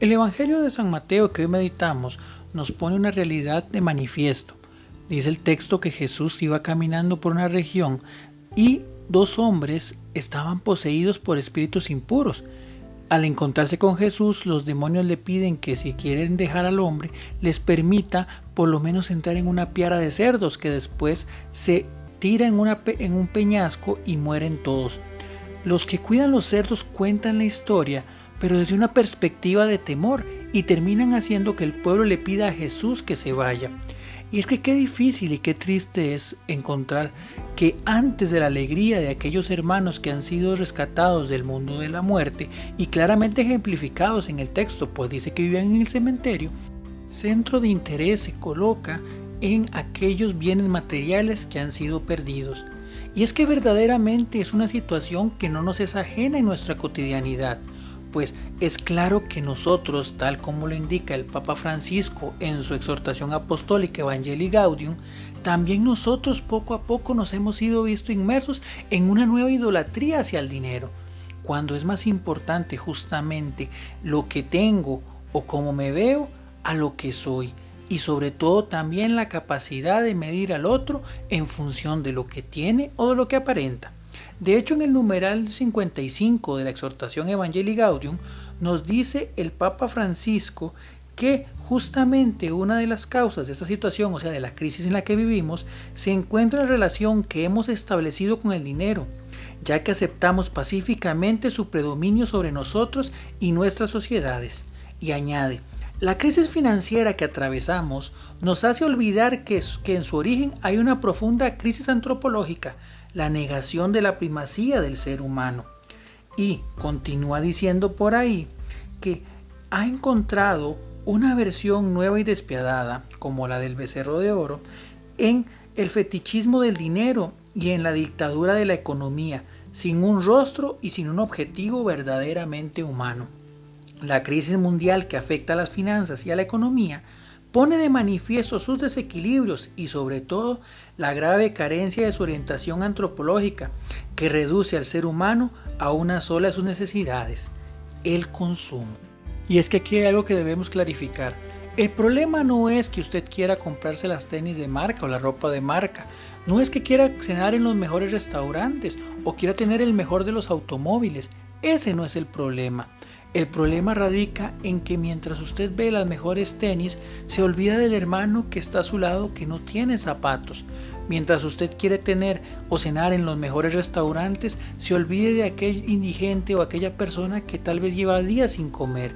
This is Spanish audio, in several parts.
El Evangelio de San Mateo que hoy meditamos nos pone una realidad de manifiesto. Dice el texto que Jesús iba caminando por una región y dos hombres estaban poseídos por espíritus impuros. Al encontrarse con Jesús, los demonios le piden que si quieren dejar al hombre, les permita por lo menos entrar en una piara de cerdos que después se tira en, en un peñasco y mueren todos. Los que cuidan los cerdos cuentan la historia, pero desde una perspectiva de temor y terminan haciendo que el pueblo le pida a Jesús que se vaya. Y es que qué difícil y qué triste es encontrar que antes de la alegría de aquellos hermanos que han sido rescatados del mundo de la muerte y claramente ejemplificados en el texto, pues dice que vivían en el cementerio, centro de interés se coloca en aquellos bienes materiales que han sido perdidos. Y es que verdaderamente es una situación que no nos es ajena en nuestra cotidianidad pues es claro que nosotros, tal como lo indica el Papa Francisco en su exhortación apostólica Evangelii Gaudium, también nosotros poco a poco nos hemos ido visto inmersos en una nueva idolatría hacia el dinero, cuando es más importante justamente lo que tengo o cómo me veo a lo que soy y sobre todo también la capacidad de medir al otro en función de lo que tiene o de lo que aparenta. De hecho, en el numeral 55 de la exhortación Evangelii Gaudium nos dice el Papa Francisco que justamente una de las causas de esta situación, o sea, de la crisis en la que vivimos, se encuentra en la relación que hemos establecido con el dinero, ya que aceptamos pacíficamente su predominio sobre nosotros y nuestras sociedades. Y añade, la crisis financiera que atravesamos nos hace olvidar que, que en su origen hay una profunda crisis antropológica, la negación de la primacía del ser humano. Y continúa diciendo por ahí que ha encontrado una versión nueva y despiadada, como la del becerro de oro, en el fetichismo del dinero y en la dictadura de la economía, sin un rostro y sin un objetivo verdaderamente humano. La crisis mundial que afecta a las finanzas y a la economía pone de manifiesto sus desequilibrios y sobre todo la grave carencia de su orientación antropológica que reduce al ser humano a una sola de sus necesidades, el consumo. Y es que aquí hay algo que debemos clarificar. El problema no es que usted quiera comprarse las tenis de marca o la ropa de marca, no es que quiera cenar en los mejores restaurantes o quiera tener el mejor de los automóviles, ese no es el problema. El problema radica en que mientras usted ve las mejores tenis, se olvida del hermano que está a su lado que no tiene zapatos. Mientras usted quiere tener o cenar en los mejores restaurantes, se olvide de aquel indigente o aquella persona que tal vez lleva días sin comer.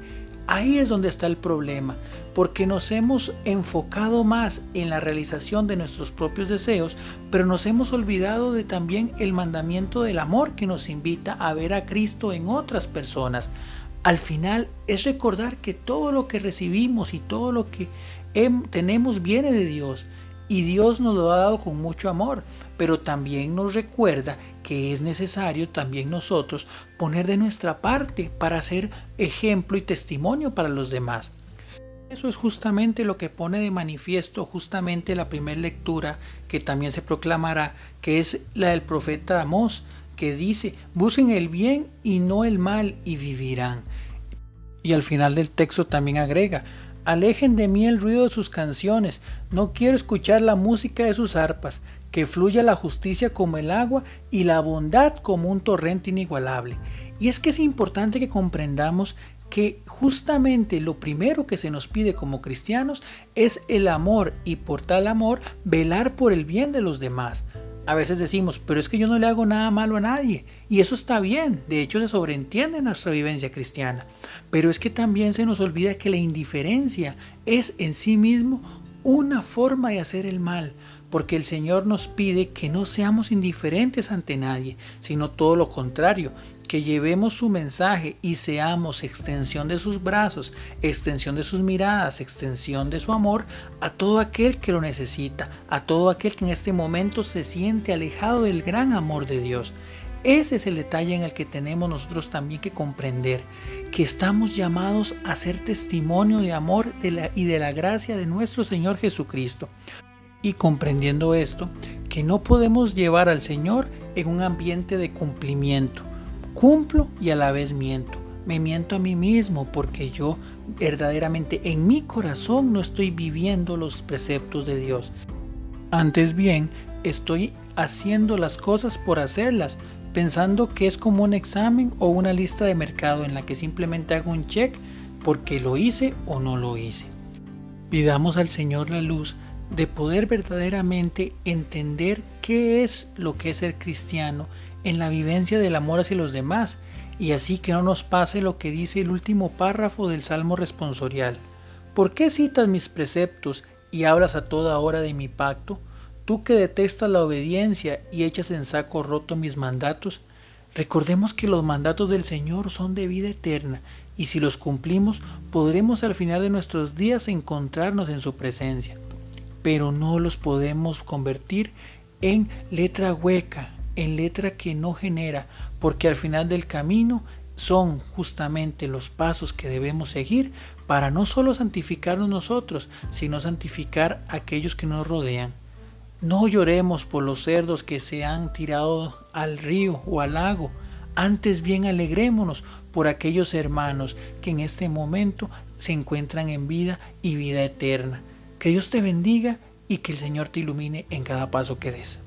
Ahí es donde está el problema, porque nos hemos enfocado más en la realización de nuestros propios deseos, pero nos hemos olvidado de también el mandamiento del amor que nos invita a ver a Cristo en otras personas al final es recordar que todo lo que recibimos y todo lo que tenemos viene de Dios y Dios nos lo ha dado con mucho amor, pero también nos recuerda que es necesario también nosotros poner de nuestra parte para ser ejemplo y testimonio para los demás. Eso es justamente lo que pone de manifiesto justamente la primera lectura que también se proclamará, que es la del profeta Amós, que dice, busquen el bien y no el mal y vivirán. Y al final del texto también agrega, alejen de mí el ruido de sus canciones, no quiero escuchar la música de sus arpas, que fluya la justicia como el agua y la bondad como un torrente inigualable. Y es que es importante que comprendamos que justamente lo primero que se nos pide como cristianos es el amor y por tal amor velar por el bien de los demás a veces decimos, pero es que yo no le hago nada malo a nadie. Y eso está bien, de hecho se sobreentiende en nuestra vivencia cristiana. Pero es que también se nos olvida que la indiferencia es en sí mismo una forma de hacer el mal, porque el Señor nos pide que no seamos indiferentes ante nadie, sino todo lo contrario, que llevemos su mensaje y seamos extensión de sus brazos, extensión de sus miradas, extensión de su amor a todo aquel que lo necesita, a todo aquel que en este momento se siente alejado del gran amor de Dios. Ese es el detalle en el que tenemos nosotros también que comprender, que estamos llamados a ser testimonio de amor y de la gracia de nuestro Señor Jesucristo. Y comprendiendo esto, que no podemos llevar al Señor en un ambiente de cumplimiento, Cumplo y a la vez miento. me miento a mí mismo porque yo verdaderamente en mi corazón no estoy viviendo los preceptos de Dios. Antes bien, estoy haciendo las cosas por hacerlas, pensando que es como un examen o una lista de mercado en la que simplemente hago un check porque lo hice o no lo hice. Pidamos al Señor la luz de poder verdaderamente entender qué es lo que es ser cristiano en la vivencia del amor hacia los demás y así que no nos pase lo que dice el último párrafo del Salmo responsorial. ¿Por qué citas mis preceptos y hablas a toda hora de mi pacto? Tú que detestas la obediencia y echas en saco roto mis mandatos, recordemos que los mandatos del Señor son de vida eterna y si los cumplimos podremos al final de nuestros días encontrarnos en su presencia. Pero no los podemos convertir en letra hueca, en letra que no genera, porque al final del camino son justamente los pasos que debemos seguir para no solo santificarnos nosotros, sino santificar a aquellos que nos rodean. No lloremos por los cerdos que se han tirado al río o al lago, antes bien alegrémonos por aquellos hermanos que en este momento se encuentran en vida y vida eterna. Que Dios te bendiga y que el Señor te ilumine en cada paso que des.